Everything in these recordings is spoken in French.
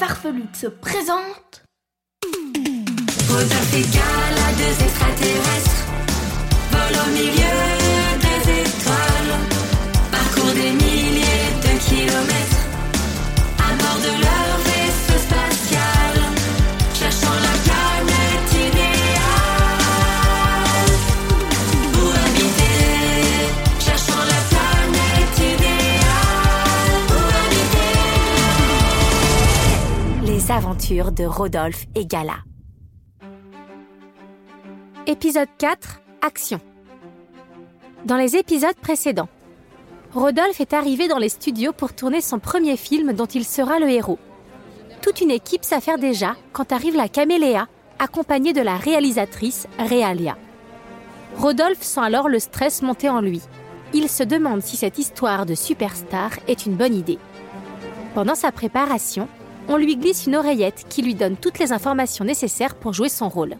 farfelue se présente. Rodolphe et Gala, deux extraterrestres, volent au milieu des étoiles, parcourent des milliers de kilomètres, de Rodolphe et Gala. Épisode 4 Action. Dans les épisodes précédents, Rodolphe est arrivé dans les studios pour tourner son premier film dont il sera le héros. Toute une équipe s'affaire déjà quand arrive la caméléa, accompagnée de la réalisatrice Réalia. Rodolphe sent alors le stress monter en lui. Il se demande si cette histoire de superstar est une bonne idée. Pendant sa préparation, on lui glisse une oreillette qui lui donne toutes les informations nécessaires pour jouer son rôle.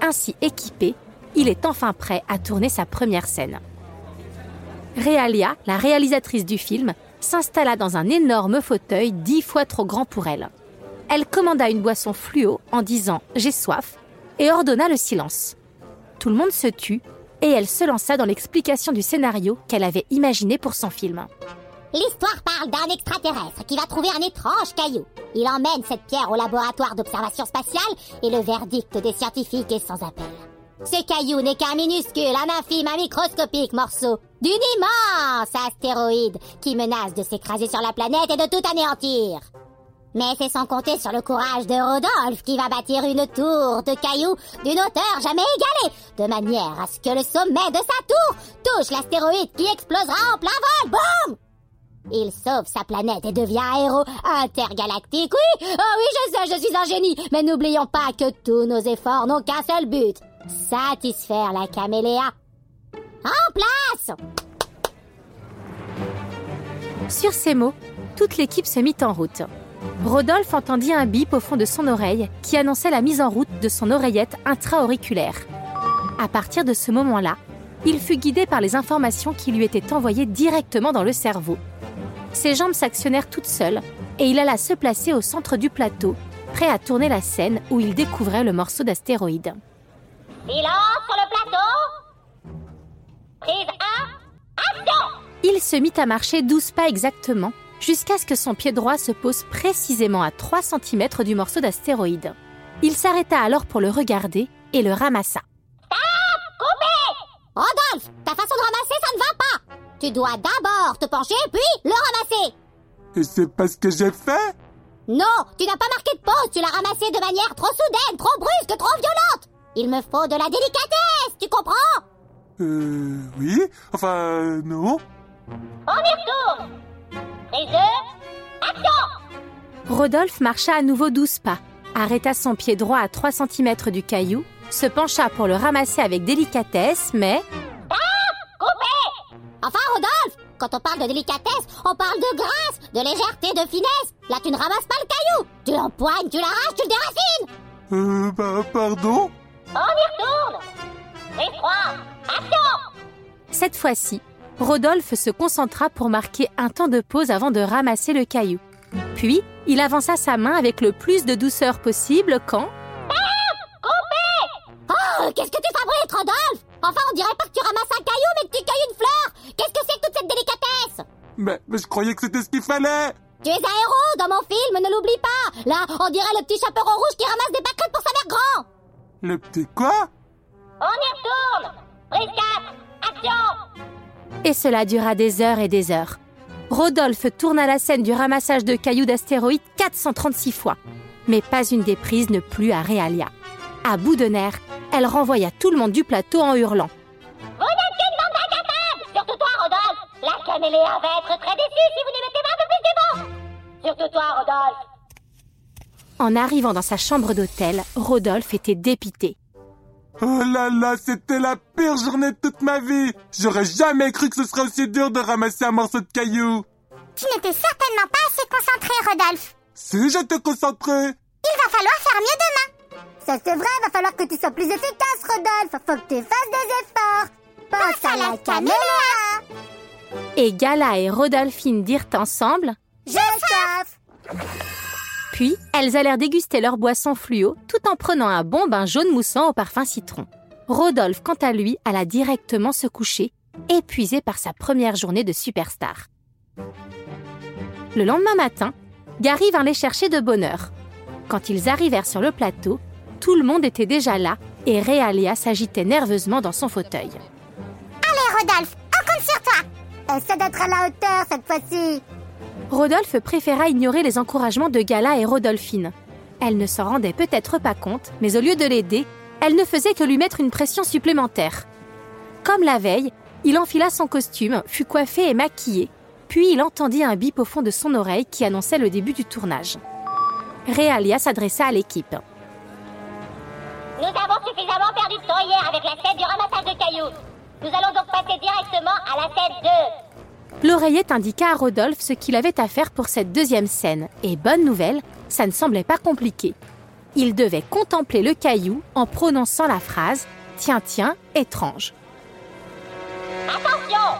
Ainsi équipé, il est enfin prêt à tourner sa première scène. Réalia, la réalisatrice du film, s'installa dans un énorme fauteuil dix fois trop grand pour elle. Elle commanda une boisson fluo en disant ⁇ J'ai soif ⁇ et ordonna le silence. Tout le monde se tut et elle se lança dans l'explication du scénario qu'elle avait imaginé pour son film. L'histoire parle d'un extraterrestre qui va trouver un étrange caillou. Il emmène cette pierre au laboratoire d'observation spatiale et le verdict des scientifiques est sans appel. Ce caillou n'est qu'un minuscule, un infime, un microscopique morceau d'une immense astéroïde qui menace de s'écraser sur la planète et de tout anéantir. Mais c'est sans compter sur le courage de Rodolphe qui va bâtir une tour de cailloux d'une hauteur jamais égalée, de manière à ce que le sommet de sa tour touche l'astéroïde qui explosera en plein vol. Boum il sauve sa planète et devient un héros intergalactique. Oui, oh oui, je sais, je suis un génie. Mais n'oublions pas que tous nos efforts n'ont qu'un seul but. Satisfaire la caméléa. En place Sur ces mots, toute l'équipe se mit en route. Rodolphe entendit un bip au fond de son oreille qui annonçait la mise en route de son oreillette intra-auriculaire. À partir de ce moment-là, il fut guidé par les informations qui lui étaient envoyées directement dans le cerveau. Ses jambes s'actionnèrent toutes seules et il alla se placer au centre du plateau, prêt à tourner la scène où il découvrait le morceau d'astéroïde. Silence sur le plateau Prise 1, action Il se mit à marcher 12 pas exactement, jusqu'à ce que son pied droit se pose précisément à 3 cm du morceau d'astéroïde. Il s'arrêta alors pour le regarder et le ramassa. Rodolphe, ta façon de ramasser, ça ne va pas. Tu dois d'abord te pencher, puis le ramasser. Et c'est pas ce que j'ai fait? Non, tu n'as pas marqué de pause, tu l'as ramassé de manière trop soudaine, trop brusque, trop violente. Il me faut de la délicatesse, tu comprends? Euh... Oui Enfin, euh, non. On y retourne. Prise 2, action. Rodolphe marcha à nouveau 12 pas, arrêta son pied droit à 3 cm du caillou, se pencha pour le ramasser avec délicatesse, mais... Enfin, Rodolphe, quand on parle de délicatesse, on parle de grâce, de légèreté, de finesse. Là, tu ne ramasses pas le caillou. Tu l'empoignes, tu l'arraches, tu le déracines. Euh... Bah, pardon? On y retourne. Prise 3, action Cette fois-ci, Rodolphe se concentra pour marquer un temps de pause avant de ramasser le caillou. Puis, il avança sa main avec le plus de douceur possible quand... Oh, qu'est-ce que tu fabriques, Rodolphe Enfin, on dirait pas que tu ramasses un caillou, mais que tu cueilles une fleur Qu'est-ce que c'est que toute cette délicatesse mais, mais je croyais que c'était ce qu'il fallait Tu es un héros dans mon film, ne l'oublie pas Là, on dirait le petit chaperon rouge qui ramasse des pâquerettes pour sa mère grand Le petit quoi On y retourne Prise 4, action Et cela dura des heures et des heures. Rodolphe tourna la scène du ramassage de cailloux d'astéroïdes 436 fois. Mais pas une des prises ne plut à Réalia. À bout de nerfs, elle renvoya tout le monde du plateau en hurlant. Vous n'êtes qu'une bande d'incapables Surtout toi, Rodolphe La caméléa va être très déçue si vous n'y mettez pas un peu plus d'effort Surtout toi, Rodolphe En arrivant dans sa chambre d'hôtel, Rodolphe était dépité. Oh là là, c'était la pire journée de toute ma vie J'aurais jamais cru que ce serait aussi dur de ramasser un morceau de caillou Tu n'étais certainement pas assez concentré, Rodolphe. Si j'étais concentré Il va falloir faire mieux demain. Ça c'est vrai, va falloir que tu sois plus efficace, Rodolphe. Faut que tu fasses des efforts. Pense à la caméléa. Et Gala et Rodolphine dirent ensemble Je sauve. Puis, elles allèrent déguster leur boisson fluo tout en prenant un bon bain jaune moussant au parfum citron. Rodolphe, quant à lui, alla directement se coucher, épuisé par sa première journée de superstar. Le lendemain matin, Gary vint les chercher de bonne heure. Quand ils arrivèrent sur le plateau, tout le monde était déjà là et Réalia s'agitait nerveusement dans son fauteuil. Allez, Rodolphe, on compte sur toi. Essaie d'être à la hauteur cette fois-ci. Rodolphe préféra ignorer les encouragements de Gala et Rodolphine. Elle ne s'en rendait peut-être pas compte, mais au lieu de l'aider, elle ne faisait que lui mettre une pression supplémentaire. Comme la veille, il enfila son costume, fut coiffé et maquillé, puis il entendit un bip au fond de son oreille qui annonçait le début du tournage. Réalia s'adressa à l'équipe. Nous avons suffisamment perdu de temps hier avec la scène du ramassage de cailloux. Nous allons donc passer directement à la scène 2. L'oreillette indiqua à Rodolphe ce qu'il avait à faire pour cette deuxième scène, et bonne nouvelle, ça ne semblait pas compliqué. Il devait contempler le caillou en prononçant la phrase Tiens, tiens, étrange. Attention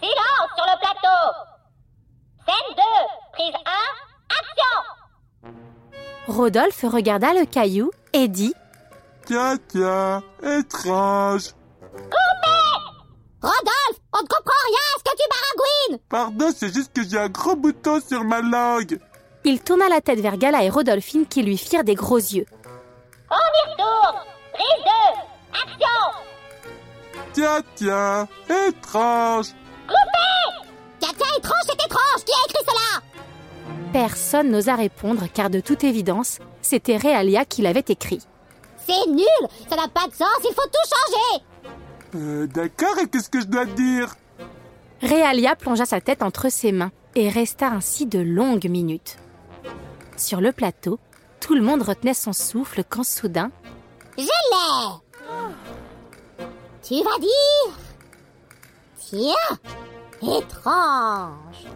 Silence sur le plateau Scène 2, prise 1, action Rodolphe regarda le caillou et dit Tiens, tiens, étrange. Rodolphe, on ne comprend rien à ce que tu baragouines Pardon, c'est juste que j'ai un gros bouton sur ma langue. Il tourna la tête vers Gala et Rodolphine qui lui firent des gros yeux. On y retourne Prise 2, action Tiens, tiens, étrange. Tiens, tiens, étrange, c'est étrange Qui a écrit cela? Personne n'osa répondre car de toute évidence, c'était Réalia qui l'avait écrit. C'est nul. Ça n'a pas de sens, il faut tout changer. Euh, d'accord, et qu'est-ce que je dois dire? Réalia plongea sa tête entre ses mains et resta ainsi de longues minutes. Sur le plateau, tout le monde retenait son souffle quand soudain, Je l'ai. Tu vas dire? Tiens Étrange.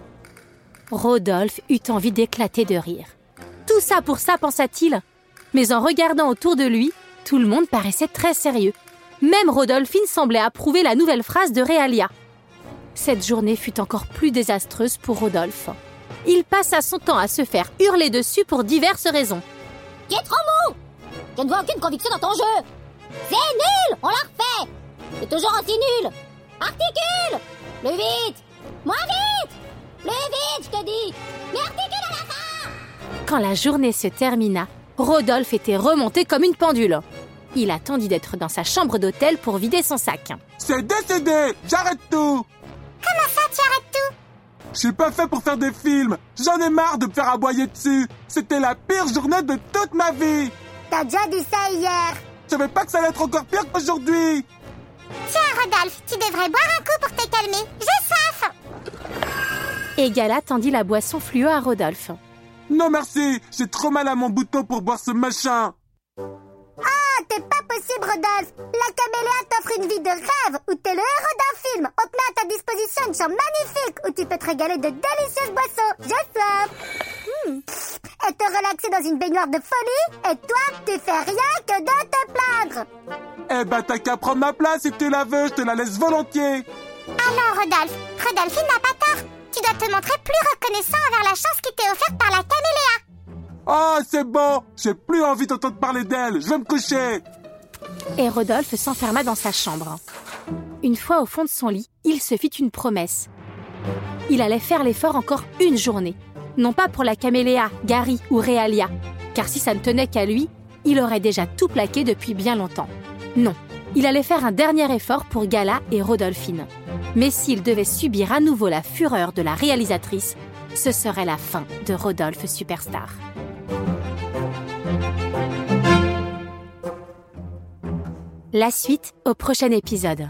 Rodolphe eut envie d'éclater de rire. Tout ça pour ça, pensa-t-il. Mais en regardant autour de lui, tout le monde paraissait très sérieux. Même Rodolphine semblait approuver la nouvelle phrase de Réalia. Cette journée fut encore plus désastreuse pour Rodolphe. Il passa son temps à se faire hurler dessus pour diverses raisons. Tu es trop mou? Je ne vois aucune conviction dans ton jeu C'est nul On l'a refait C'est toujours aussi nul Articule Plus vite Moins vite Plus vite, je te dis Mais articule à la fin Quand la journée se termina, Rodolphe était remonté comme une pendule. Il attendit d'être dans sa chambre d'hôtel pour vider son sac. C'est décidé, j'arrête tout. Comment ça, tu arrêtes tout? Je suis pas fait pour faire des films. J'en ai marre de me faire aboyer dessus. C'était la pire journée de toute ma vie. T'as déjà dit ça hier. Je savais pas que ça allait être encore pire qu'aujourd'hui. Tiens, Rodolphe, tu devrais boire un coup pour te calmer. J'ai soif. Et Gala tendit la boisson fluo à Rodolphe. Non merci, j'ai trop mal à mon bouton pour boire ce machin. Rodolphe. La caméléa t'offre une vie de rêve où t'es le héros d'un film. On te met à ta disposition une chambre magnifique où tu peux te régaler de délicieuses boissons. Soif. Hmm. Et te relaxer dans une baignoire de folie. Et toi, tu fais rien que de te plaindre. Eh ben t'as qu'à prendre ma place si tu la veux, je te la laisse volontiers. Alors, Rodolphe, Rodolphine n'a pas tort. Tu dois te montrer plus reconnaissant envers la chance qui t'est offerte par la caméléa. Oh c'est bon, j'ai plus envie d'entendre parler d'elle, je vais me coucher. Et Rodolphe s'enferma dans sa chambre. Une fois au fond de son lit, il se fit une promesse. Il allait faire l'effort encore une journée. Non pas pour la caméléa, Gary ou Réalia, car si ça ne tenait qu'à lui, il aurait déjà tout plaqué depuis bien longtemps. Non, il allait faire un dernier effort pour Gala et Rodolphine. Mais s'il devait subir à nouveau la fureur de la réalisatrice, ce serait la fin de Rodolphe Superstar. La suite au prochain épisode.